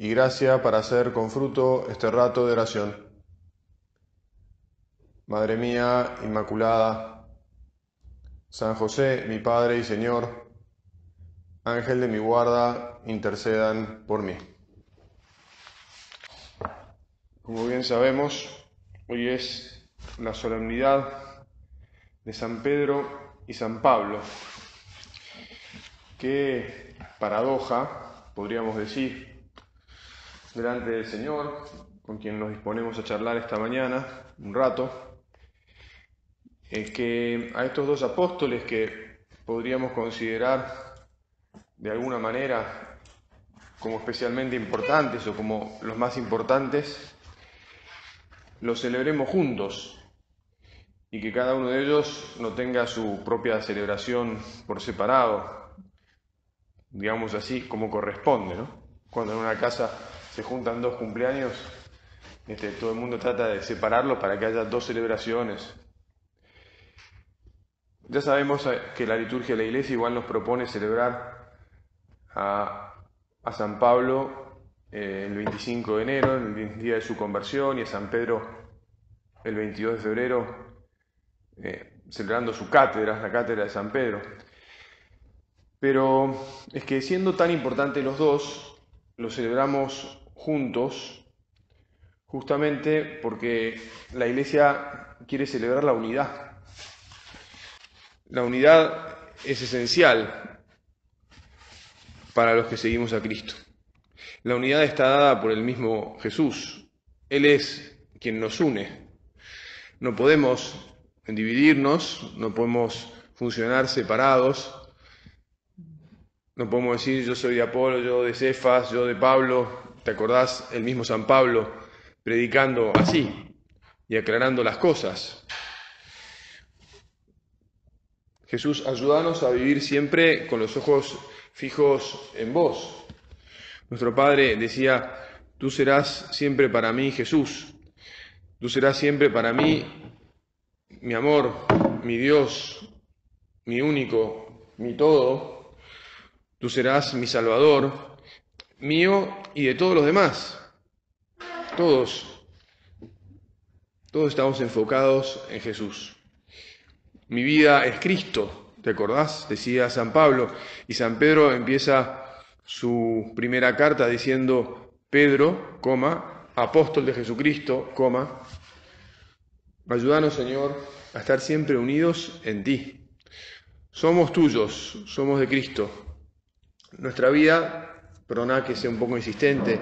y gracia para hacer con fruto este rato de oración. Madre mía Inmaculada, San José, mi Padre y Señor, Ángel de mi guarda, intercedan por mí. Como bien sabemos, hoy es la solemnidad de San Pedro y San Pablo. Qué paradoja, podríamos decir, delante del Señor, con quien nos disponemos a charlar esta mañana, un rato, es que a estos dos apóstoles que podríamos considerar de alguna manera como especialmente importantes o como los más importantes, los celebremos juntos y que cada uno de ellos no tenga su propia celebración por separado, digamos así, como corresponde, ¿no? Cuando en una casa se juntan dos cumpleaños, este, todo el mundo trata de separarlos para que haya dos celebraciones. Ya sabemos eh, que la liturgia de la iglesia igual nos propone celebrar a, San Pablo eh, el 25 de enero, el día de su conversión, y a San Pedro el 22 de febrero, eh, celebrando su cátedra, la cátedra de San Pedro. Pero es que siendo tan importantes los dos, los celebramos juntos, justamente porque la Iglesia quiere celebrar la unidad. La unidad es esencial para los que seguimos a Cristo. La unidad está dada por el mismo Jesús. Él es quien nos une. No podemos dividirnos, no podemos funcionar separados. No podemos decir yo soy de Apolo, yo de Cefas, yo de Pablo, ¿Te acordás el mismo San Pablo predicando así y aclarando las cosas? Jesús, ayúdanos a vivir siempre con los ojos fijos en vos. Nuestro Padre decía, tú serás siempre para mí Jesús, tú serás siempre para mí mi amor, mi Dios, mi único, mi todo, tú serás mi Salvador, mío y de todos los demás. Todos. Todos estamos enfocados en Jesús. Mi vida es Cristo, ¿te acordás? Decía San Pablo. Y San Pedro empieza su primera carta diciendo, Pedro, coma, apóstol de Jesucristo, coma, ayúdanos Señor a estar siempre unidos en ti. Somos tuyos, somos de Cristo. Nuestra vida Perdona que sea un poco insistente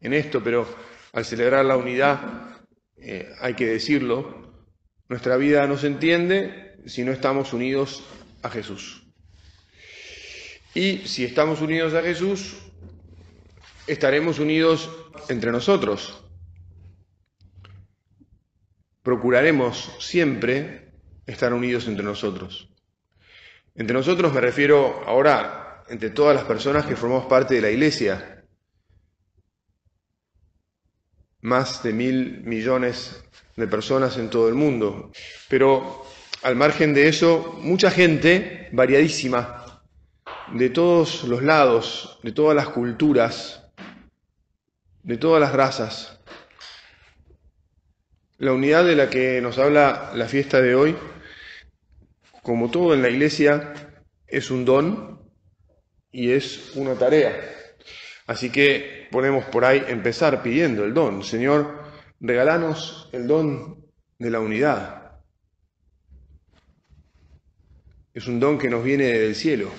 en esto, pero al celebrar la unidad eh, hay que decirlo, nuestra vida no se entiende si no estamos unidos a Jesús. Y si estamos unidos a Jesús, estaremos unidos entre nosotros. Procuraremos siempre estar unidos entre nosotros. Entre nosotros me refiero ahora entre todas las personas que formamos parte de la Iglesia. Más de mil millones de personas en todo el mundo. Pero al margen de eso, mucha gente variadísima, de todos los lados, de todas las culturas, de todas las razas. La unidad de la que nos habla la fiesta de hoy, como todo en la iglesia, es un don y es una tarea. Así que ponemos por ahí empezar pidiendo el don. Señor, regalanos el don de la unidad. Es un don que nos viene del cielo.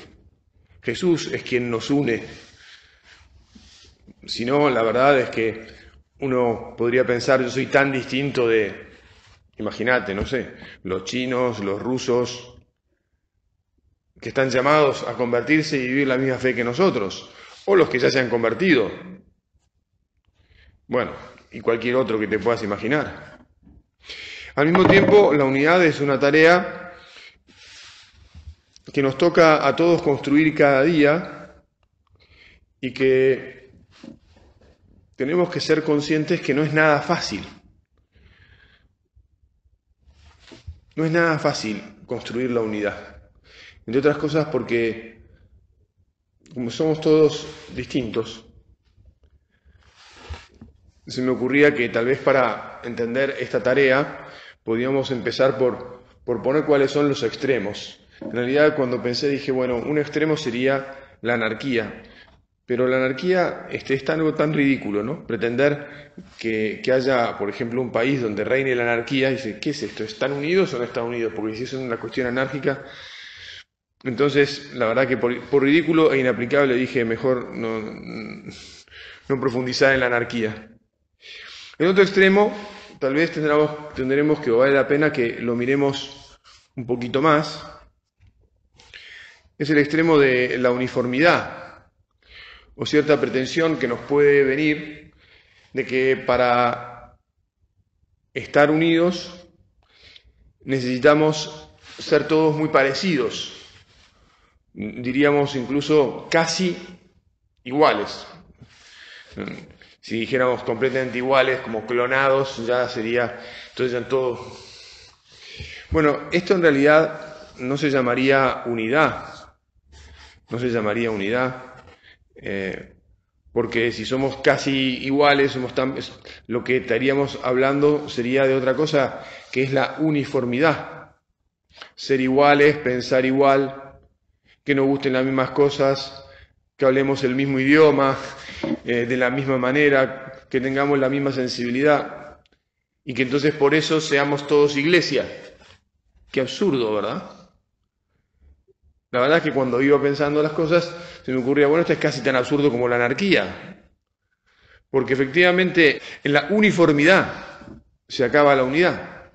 Jesús es quien nos une. Si no, la verdad es que uno podría pensar, yo soy tan distinto de, imagínate, no sé, los chinos, los rusos, que están llamados a convertirse y vivir la misma fe que nosotros, o los que ya se han convertido. bueno, y cualquier otro que te puedas imaginar. Al mismo tiempo, la unidad es una tarea que nos toca a todos construir cada día y que tenemos que ser conscientes que no es nada fácil. No es nada fácil construir la unidad. Entre otras cosas porque como somos todos distintos, se me ocurría que tal vez para entender esta tarea podíamos empezar por, por poner cuáles son los extremos. En realidad cuando pensé dije, bueno, un extremo sería la anarquía, pero la anarquía este, es algo tan ridículo, ¿no? Pretender que, haya, por ejemplo, un país donde reine la anarquía y dice, ¿qué es esto? ¿Están unidos o no están unidos? Porque si es una cuestión anárquica, entonces, la verdad que por, ridículo e inaplicable dije, mejor no, no profundizar en la anarquía. En otro extremo, tal vez tendremos, tendremos que vale la pena que lo miremos un poquito más. Es el extremo de la uniformidad o cierta pretensión que nos puede venir de que para estar unidos necesitamos ser todos muy parecidos, diríamos incluso casi iguales. Si dijéramos completamente iguales, como clonados, ya sería, entonces ya todo. Bueno, esto en realidad no se llamaría unidad, no se llamaría unidad, eh, porque si somos casi iguales, somos tan, lo que estaríamos hablando sería de otra cosa, que es la uniformidad. Ser iguales, pensar igual, que nos gusten las mismas cosas, que hablemos el mismo idioma, eh, de la misma manera, que tengamos la misma sensibilidad y que entonces por eso seamos todos iglesia. Qué absurdo, ¿verdad? La verdad es que cuando iba pensando las cosas se me ocurría, bueno, esto es casi tan absurdo como la anarquía, porque efectivamente en la uniformidad se acaba la unidad.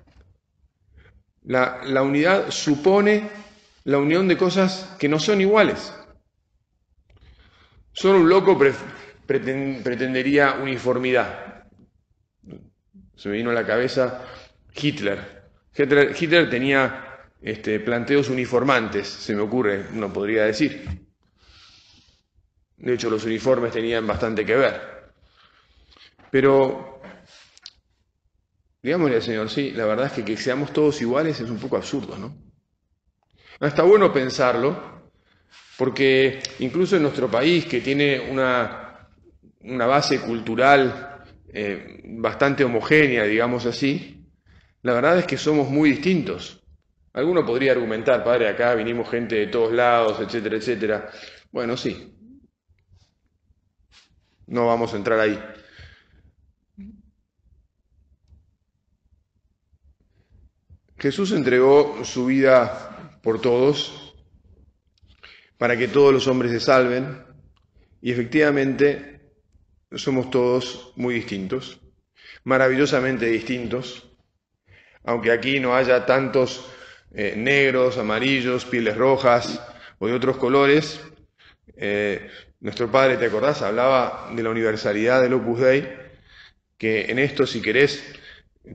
La, la unidad supone la unión de cosas que no son iguales. Solo un loco pretendería uniformidad. Se me vino a la cabeza Hitler. Hitler, tenía este, planteos uniformantes, se me ocurre, uno podría decir. De hecho, los uniformes tenían bastante que ver. Pero, digámosle al Señor, sí, la verdad es que que seamos todos iguales es un poco absurdo, ¿no? Está bueno pensarlo, porque incluso en nuestro país, que tiene una, una base cultural eh, bastante homogénea, digamos así, la verdad es que somos muy distintos. Alguno podría argumentar, padre, acá vinimos gente de todos lados, etcétera, etcétera. Bueno, sí. No vamos a entrar ahí. Jesús entregó su vida por todos para que todos los hombres se salven. Y efectivamente somos todos muy distintos, maravillosamente distintos, aunque aquí no haya tantos eh, negros, amarillos, pieles rojas o de otros colores. Eh, nuestro padre, ¿te acordás? Hablaba de la universalidad del Opus Dei, que en esto, si querés,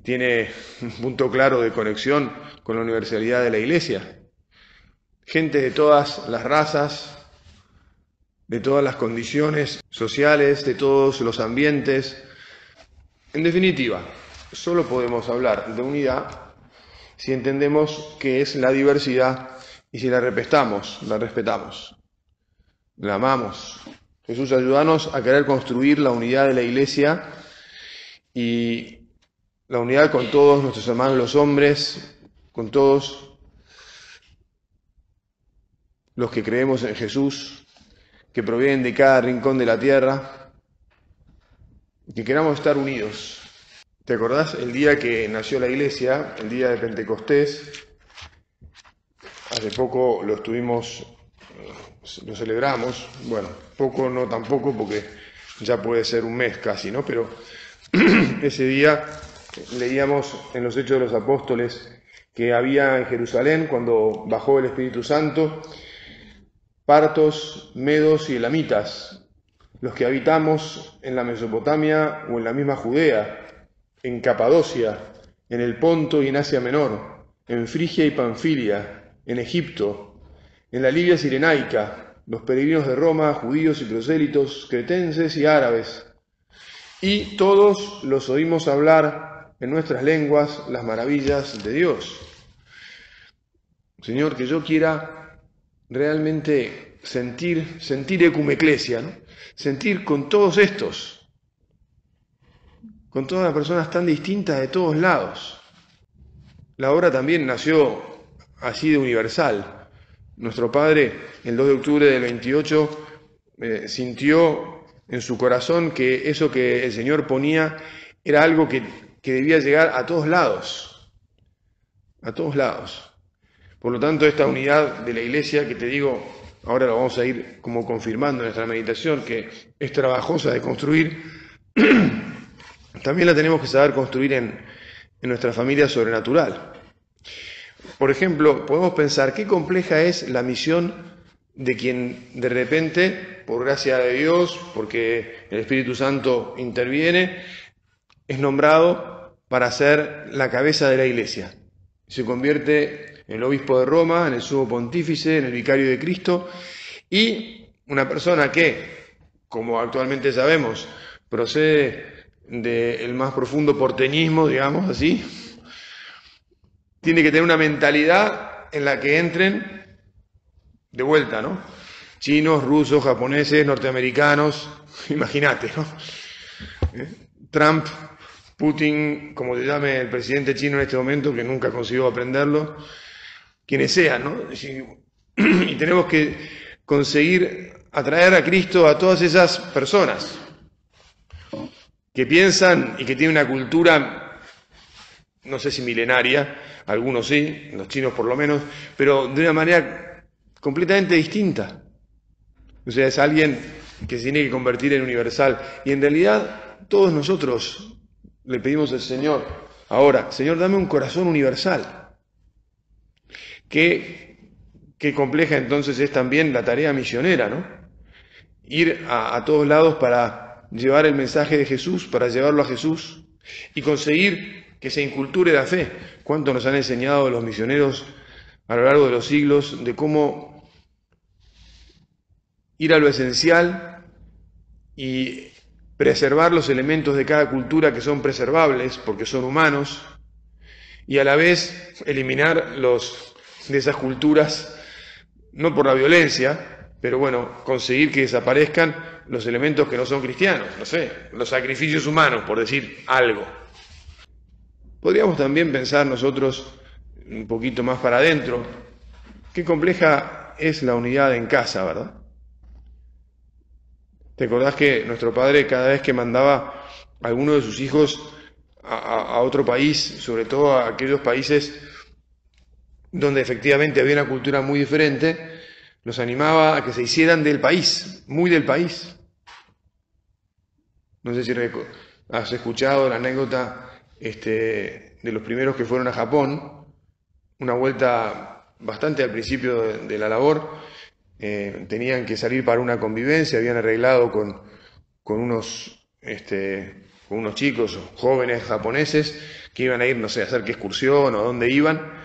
tiene un punto claro de conexión con la universalidad de la Iglesia gente de todas las razas, de todas las condiciones sociales, de todos los ambientes. En definitiva, solo podemos hablar de unidad si entendemos qué es la diversidad y si la respetamos, la respetamos, la amamos. Jesús, ayúdanos a querer construir la unidad de la iglesia y la unidad con todos nuestros hermanos los hombres, con todos los que creemos en Jesús, que provienen de cada rincón de la tierra, que queramos estar unidos. ¿Te acordás el día que nació la iglesia, el día de Pentecostés? Hace poco lo estuvimos, lo celebramos, bueno, poco no tampoco porque ya puede ser un mes casi, ¿no? Pero ese día leíamos en los Hechos de los Apóstoles que había en Jerusalén cuando bajó el Espíritu Santo partos, medos y elamitas. los que habitamos en la Mesopotamia o en la misma Judea, en Capadocia, en el Ponto y en Asia Menor, en Frigia y Panfilia, en Egipto, en la Libia Sirenaica, los peregrinos de Roma, judíos y prosélitos, cretenses y árabes. Y todos los oímos hablar en nuestras lenguas las maravillas de Dios. Señor, que yo quiera realmente sentir, sentir ecumeclesia, ¿no? sentir con todos estos, con todas las personas tan distintas de todos lados. La obra también nació así de universal. Nuestro Padre, el 2 de octubre del 28, eh, sintió en su corazón que eso que el Señor ponía era algo que, que debía llegar a todos lados, a todos lados. Por lo tanto, esta unidad de la Iglesia, que te digo, ahora lo vamos a ir como confirmando en nuestra meditación, que es trabajosa de construir, también la tenemos que saber construir en, nuestra familia sobrenatural. Por ejemplo, podemos pensar qué compleja es la misión de quien de repente, por gracia de Dios, porque el Espíritu Santo interviene, es nombrado para ser la cabeza de la iglesia. Se convierte en el obispo de Roma, en el sumo pontífice, en el vicario de Cristo, y una persona que, como actualmente sabemos, procede del más profundo porteñismo, digamos así, tiene que tener una mentalidad en la que entren de vuelta, ¿no? Chinos, rusos, japoneses, norteamericanos, imagínate, ¿no? ¿Eh? Trump, Putin, como se llame el presidente chino en este momento, que nunca consiguió aprenderlo, quienes sean, ¿no? Y tenemos que conseguir atraer a Cristo a todas esas personas, que piensan y que tienen una cultura, no sé si milenaria, algunos sí, los chinos por lo menos, pero de una manera completamente distinta. O sea, es alguien que se tiene que convertir en universal. Y en realidad todos nosotros le pedimos al Señor, ahora, Señor, dame un corazón universal. Qué, compleja entonces es también la tarea misionera, ¿no? Ir a todos lados para llevar el mensaje de Jesús, para llevarlo a Jesús y conseguir que se inculture la fe. ¿Cuánto nos han enseñado los misioneros a lo largo de los siglos de cómo ir a lo esencial y preservar los elementos de cada cultura que son preservables porque son humanos y a la vez eliminar los de esas culturas no por la violencia, pero bueno, conseguir que desaparezcan los elementos que no son cristianos, no sé, los sacrificios humanos, por decir algo. Podríamos también pensar nosotros un poquito más para adentro, qué compleja es la unidad en casa, ¿verdad? ¿Te acordás que nuestro padre cada vez que mandaba a alguno de sus hijos a, otro país, sobre todo a aquellos países donde efectivamente había una cultura muy diferente, los animaba a que se hicieran del país, muy del país. No sé si has escuchado la anécdota este, de los primeros que fueron a Japón, una vuelta bastante al principio de, la labor, eh, tenían que salir para una convivencia, habían arreglado con, con unos, este, con unos chicos jóvenes japoneses que iban a ir, no sé, a hacer qué excursión o dónde iban,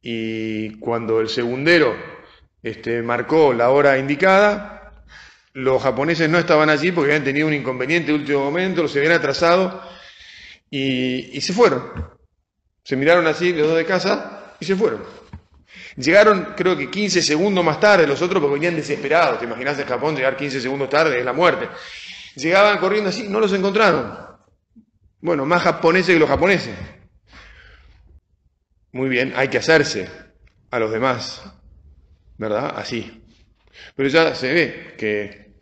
y cuando el segundero este, marcó la hora indicada, los japoneses no estaban allí porque habían tenido un inconveniente de último momento, los habían atrasado y, se fueron. Se miraron así los dos de casa y se fueron. Llegaron creo que 15 segundos más tarde los otros porque venían desesperados. ¿Te imaginas en Japón llegar 15 segundos tarde? Es la muerte. Llegaban corriendo así, no los encontraron. Bueno, más japoneses que los japoneses. Muy bien, hay que hacerse a los demás. ¿Verdad? Así. Pero ya se ve que,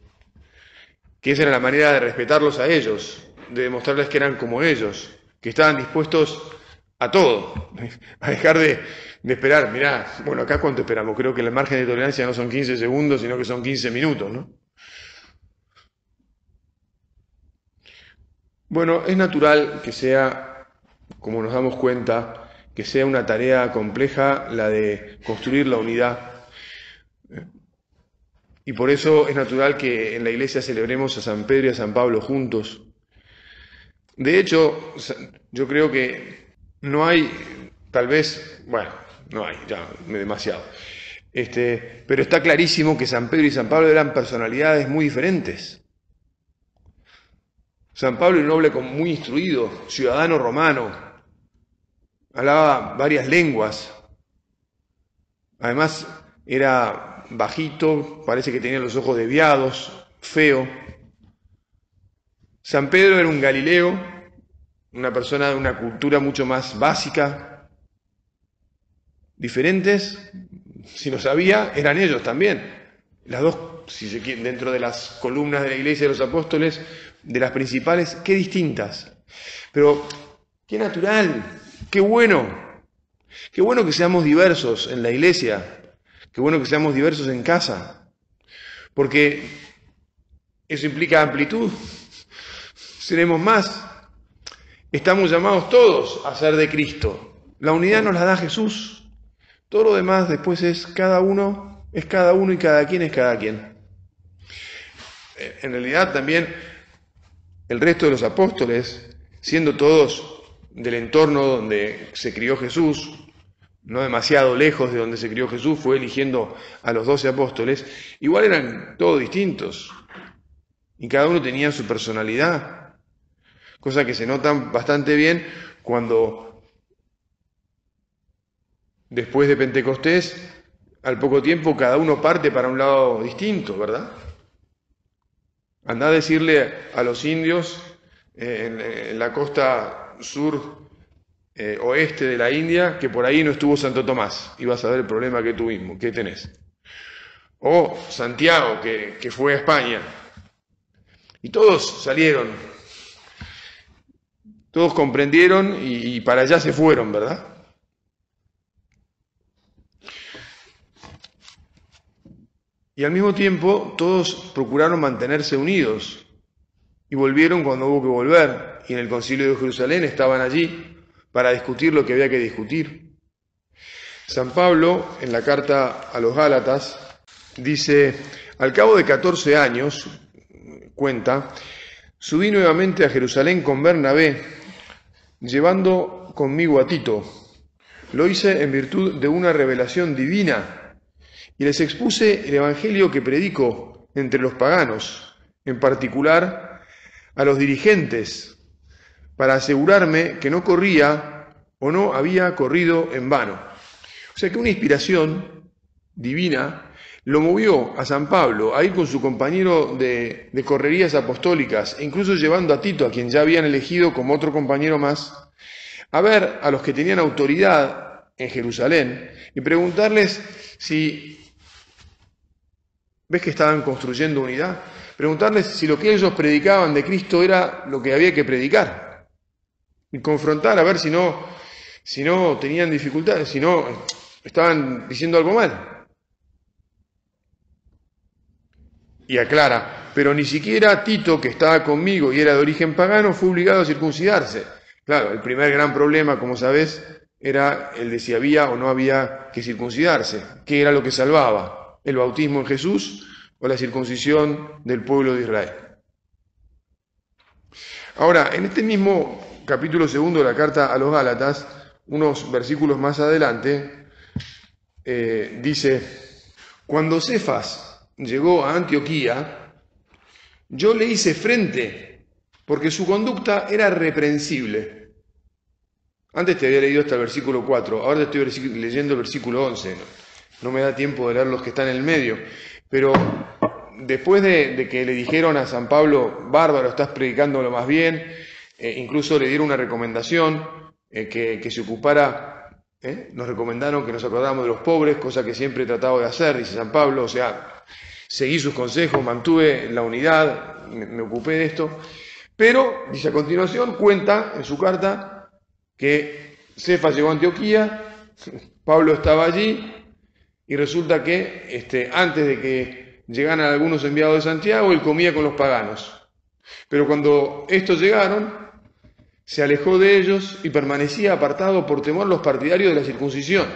que esa era la manera de respetarlos a ellos, de demostrarles que eran como ellos, que estaban dispuestos a todo, a dejar de, esperar. Mirá, bueno, acá cuánto esperamos, creo que el margen de tolerancia no son 15 segundos, sino que son 15 minutos, ¿no? Bueno, es natural que sea, como nos damos cuenta, que sea una tarea compleja la de construir la unidad Y por eso es natural que en la iglesia celebremos a San Pedro y a San Pablo juntos. De hecho, yo creo que no hay, tal vez, bueno, no hay, ya, demasiado. Este, pero está clarísimo que San Pedro y San Pablo eran personalidades muy diferentes. San Pablo, un noble muy instruido, ciudadano romano, hablaba varias lenguas. Además, era bajito, parece que tenía los ojos desviados, feo. San Pedro era un Galileo, una persona de una cultura mucho más básica. Diferentes, si lo sabía, eran ellos también. Las dos, si se dentro de las columnas de la iglesia de los apóstoles, de las principales, qué distintas. Pero qué natural, qué bueno, qué bueno que seamos diversos en la iglesia, qué bueno que seamos diversos en casa, porque eso implica amplitud, seremos más, estamos llamados todos a ser de Cristo, la unidad nos la da Jesús, todo lo demás después es cada uno, es cada uno y cada quien es cada quien. En realidad también el resto de los apóstoles, siendo todos del entorno donde se crió Jesús, no demasiado lejos de donde se crió Jesús, fue eligiendo a los doce apóstoles, igual eran todos distintos y cada uno tenía su personalidad, cosa que se nota bastante bien cuando después de Pentecostés, al poco tiempo, cada uno parte para un lado distinto, ¿verdad? Anda a decirle a los indios eh, en, la costa sur eh, oeste de la India que por ahí no estuvo Santo Tomás y vas a ver el problema que tuvimos, que tenés. O Santiago, que, fue a España. Y todos salieron, todos comprendieron y para allá se fueron, ¿verdad? Y al mismo tiempo todos procuraron mantenerse unidos y volvieron cuando hubo que volver. Y en el concilio de Jerusalén estaban allí para discutir lo que había que discutir. San Pablo, en la carta a los Gálatas, dice, al cabo de 14 años, cuenta, subí nuevamente a Jerusalén con Bernabé, llevando conmigo a Tito. Lo hice en virtud de una revelación divina y les expuse el Evangelio que predico entre los paganos, en particular a los dirigentes, para asegurarme que no corría o no había corrido en vano. O sea que una inspiración divina lo movió a San Pablo a ir con su compañero de, de, correrías apostólicas, e incluso llevando a Tito, a quien ya habían elegido como otro compañero más, a ver a los que tenían autoridad en Jerusalén y preguntarles si ¿Ves que estaban construyendo unidad? Preguntarles si lo que ellos predicaban de Cristo era lo que había que predicar. Y confrontar a ver si no, si no tenían dificultades, si no estaban diciendo algo mal. Y aclara, pero ni siquiera Tito, que estaba conmigo y era de origen pagano, fue obligado a circuncidarse. Claro, el primer gran problema, como sabes, era el de si había o no había que circuncidarse, qué era lo que salvaba el bautismo en Jesús o la circuncisión del pueblo de Israel. Ahora, en este mismo capítulo segundo de la carta a los Gálatas, unos versículos más adelante, eh, dice, cuando Cefas llegó a Antioquía, yo le hice frente porque su conducta era reprensible. Antes te había leído hasta el versículo 4, ahora te estoy leyendo el versículo 11 no me da tiempo de leer los que están en el medio, pero después de, que le dijeron a San Pablo, bárbaro, estás predicando lo más bien, eh, incluso le dieron una recomendación eh, que, se ocupara, eh, nos recomendaron que nos acordáramos de los pobres, cosa que siempre he tratado de hacer, dice San Pablo, o sea, seguí sus consejos, mantuve la unidad, me, me ocupé de esto, pero, dice a continuación, cuenta en su carta que Cefa llegó a Antioquía, Pablo estaba allí, y resulta que este, antes de que llegaran algunos enviados de Santiago, él comía con los paganos. Pero cuando estos llegaron, se alejó de ellos y permanecía apartado por temor los partidarios de la circuncisión.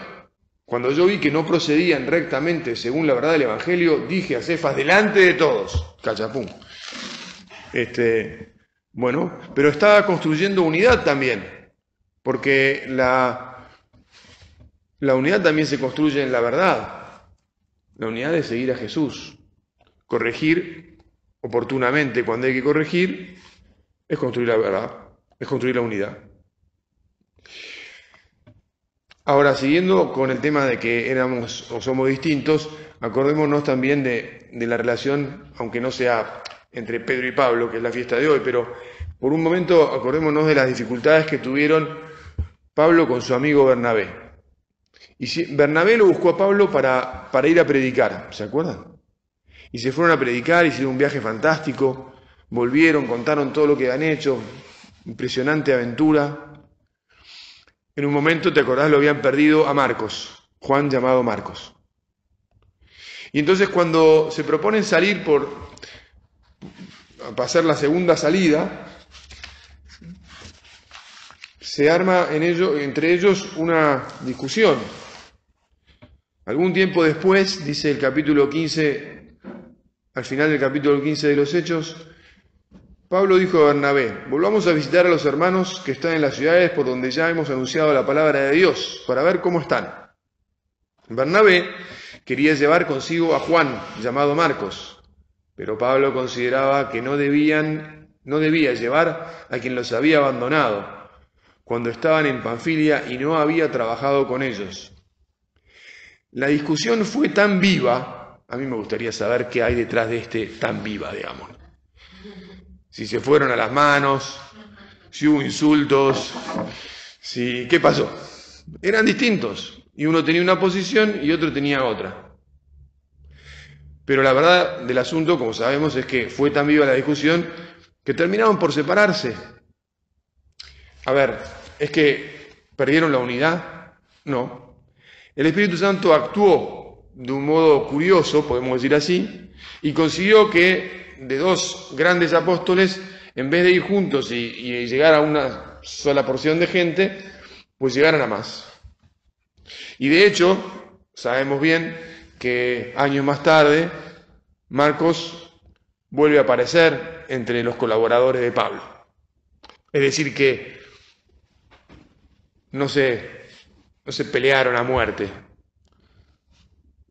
Cuando yo vi que no procedían rectamente según la verdad del Evangelio, dije a Cefas delante de todos, cachapum. Este, bueno, pero estaba construyendo unidad también, porque la, la unidad también se construye en la verdad. La unidad es seguir a Jesús, corregir oportunamente cuando hay que corregir, es construir la verdad, es construir la unidad. Ahora, siguiendo con el tema de que éramos o somos distintos, acordémonos también de, de, la relación, aunque no sea entre Pedro y Pablo, que es la fiesta de hoy, pero por un momento acordémonos de las dificultades que tuvieron Pablo con su amigo Bernabé. Y si, Bernabé lo buscó a Pablo para, para ir a predicar, ¿se acuerdan? Y se fueron a predicar, hicieron un viaje fantástico, volvieron, contaron todo lo que han hecho, impresionante aventura, en un momento, te acordás, lo habían perdido a Marcos, Juan llamado Marcos. Y entonces cuando se proponen salir por pasar la segunda salida, se arma entre ellos una discusión. Algún tiempo después, dice el capítulo 15, al final del capítulo 15 de los Hechos, Pablo dijo a Bernabé, volvamos a visitar a los hermanos que están en las ciudades por donde ya hemos anunciado la palabra de Dios, para ver cómo están. Bernabé quería llevar consigo a Juan, llamado Marcos, pero Pablo consideraba que no debían, no debía llevar a quien los había abandonado cuando estaban en Panfilia y no había trabajado con ellos. La discusión fue tan viva, a mí me gustaría saber qué hay detrás de este tan viva, digamos si se fueron a las manos, si hubo insultos, si qué pasó. Eran distintos y uno tenía una posición y otro tenía otra. Pero la verdad del asunto, como sabemos, es que fue tan viva la discusión que terminaron por separarse. A ver, ¿es que perdieron la unidad? No. El Espíritu Santo actuó de un modo curioso, podemos decir así, y consiguió que de dos grandes apóstoles, en vez de ir juntos y, llegar a una sola porción de gente, pues llegaran a más. Y de hecho, sabemos bien que años más tarde, Marcos vuelve a aparecer entre los colaboradores de Pablo. Es decir, que no se, no se pelearon a muerte.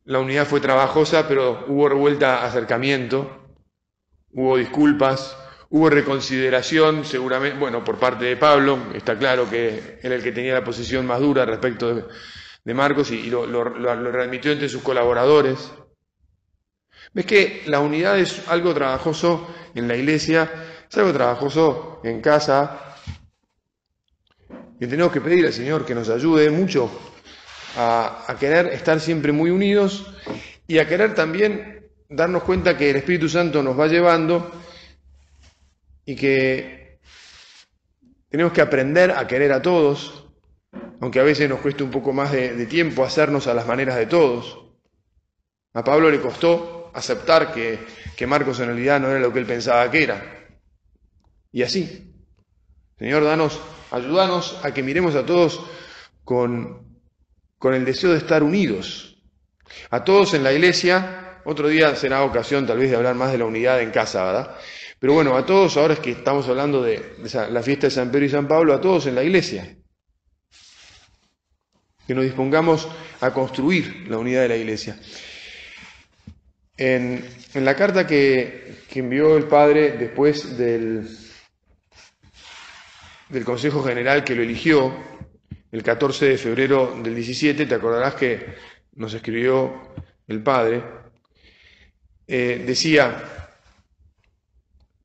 La unidad fue trabajosa, pero hubo revuelta, acercamiento, hubo disculpas, hubo reconsideración, seguramente, bueno, por parte de Pablo, está claro que era el que tenía la posición más dura respecto de, Marcos y, lo, lo, remitió entre sus colaboradores. ¿Ves que la unidad es algo trabajoso en la iglesia, es algo trabajoso en casa? Y tenemos que pedir al Señor que nos ayude mucho a, querer estar siempre muy unidos y a querer también darnos cuenta que el Espíritu Santo nos va llevando y que tenemos que aprender a querer a todos, aunque a veces nos cueste un poco más de, tiempo hacernos a las maneras de todos. A Pablo le costó aceptar que, que Marcos en realidad no era lo que él pensaba que era. Y así, Señor, danos, ayúdanos a que miremos a todos con, con el deseo de estar unidos. A todos en la iglesia otro día será ocasión tal vez de hablar más de la unidad en casa, ¿verdad? Pero bueno, a todos, ahora es que estamos hablando de, la fiesta de San Pedro y San Pablo, a todos en la iglesia. Que nos dispongamos a construir la unidad de la iglesia. En, la carta que, que, envió el Padre después del, del Consejo General que lo eligió, el 14 de febrero del 17, te acordarás que nos escribió el Padre, eh, decía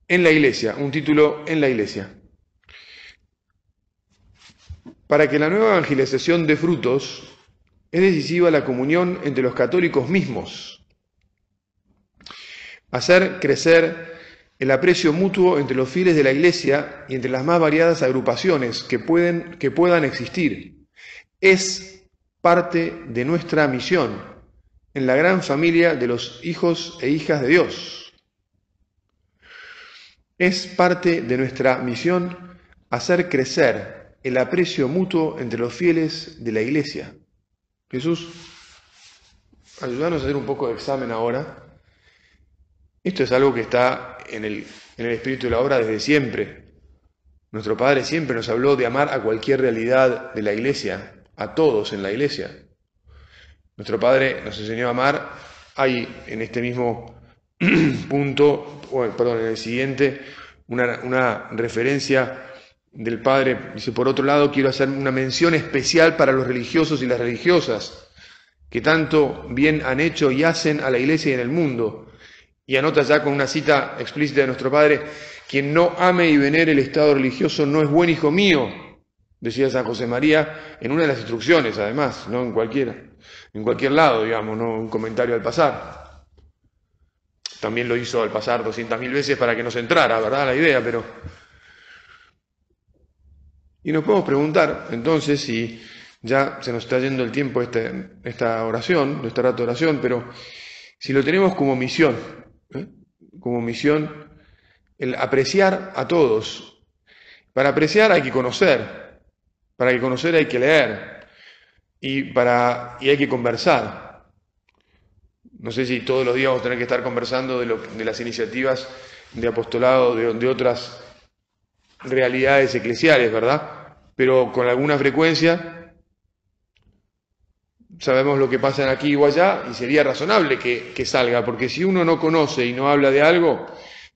en la iglesia, un título en la iglesia. Para que la nueva evangelización dé frutos, es decisiva la comunión entre los católicos mismos. Hacer crecer el aprecio mutuo entre los fieles de la Iglesia y entre las más variadas agrupaciones que, pueden, que puedan existir. Es parte de nuestra misión en la gran familia de los hijos e hijas de Dios. Es parte de nuestra misión hacer crecer el aprecio mutuo entre los fieles de la Iglesia. Jesús, ayúdanos a hacer un poco de examen ahora. Esto es algo que está en el, en el espíritu de la obra desde siempre. Nuestro Padre siempre nos habló de amar a cualquier realidad de la iglesia, a todos en la iglesia. Nuestro Padre nos enseñó a amar. Hay en este mismo punto, perdón, en el siguiente, una, una referencia del Padre. Dice, por otro lado, quiero hacer una mención especial para los religiosos y las religiosas, que tanto bien han hecho y hacen a la iglesia y en el mundo. Y anota ya con una cita explícita de nuestro Padre, quien no ame y venere el estado religioso no es buen hijo mío, decía San José María en una de las instrucciones, además, no en cualquiera, en cualquier lado, digamos, no un comentario al pasar. También lo hizo al pasar doscientas mil veces para que nos entrara, ¿verdad? La idea, pero y nos podemos preguntar entonces si ya se nos está yendo el tiempo este, esta oración, nuestra rato de oración, pero si lo tenemos como misión. Como misión, el apreciar a todos. Para apreciar hay que conocer, para que conocer hay que leer y, para, y hay que conversar. No sé si todos los días vamos a tener que estar conversando de, lo, de las iniciativas de apostolado de, de otras realidades eclesiales, ¿verdad? Pero con alguna frecuencia sabemos lo que pasa aquí o allá y sería razonable que, que, salga, porque si uno no conoce y no habla de algo,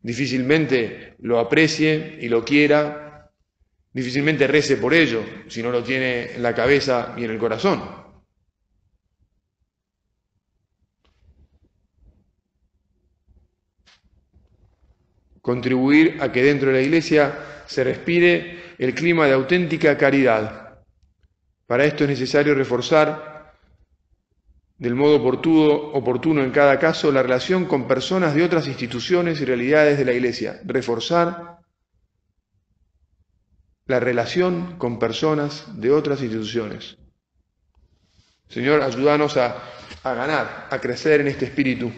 difícilmente lo aprecie y lo quiera, difícilmente rece por ello, si no lo tiene en la cabeza y en el corazón. Contribuir a que dentro de la iglesia se respire el clima de auténtica caridad. Para esto es necesario reforzar del modo oportuno, en cada caso la relación con personas de otras instituciones y realidades de la Iglesia. Reforzar la relación con personas de otras instituciones. Señor, ayúdanos a, a ganar, a crecer en este espíritu.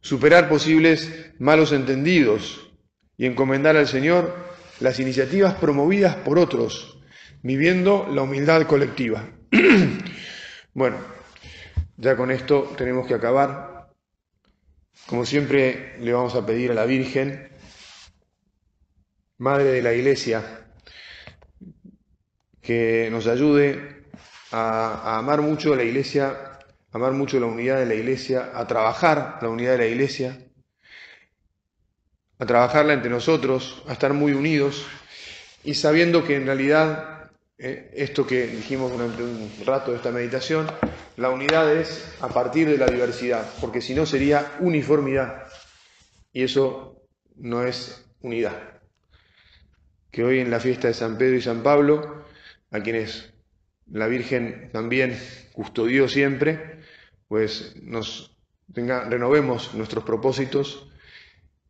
Superar posibles malos entendidos y encomendar al Señor las iniciativas promovidas por otros, viviendo la humildad colectiva. bueno, ya con esto tenemos que acabar. Como siempre le vamos a pedir a la Virgen, Madre de la Iglesia, que nos ayude a, a amar mucho la Iglesia, a amar mucho la unidad de la Iglesia, a trabajar la unidad de la Iglesia a trabajarla entre nosotros, a estar muy unidos y sabiendo que en realidad eh, esto que dijimos durante un rato de esta meditación, la unidad es a partir de la diversidad, porque si no sería uniformidad y eso no es unidad. Que hoy en la fiesta de San Pedro y San Pablo, a quienes la Virgen también custodió siempre, pues nos renovemos nuestros propósitos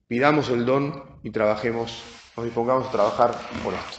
Pidamos el don y trabajemos, nos dispongamos a trabajar por esto.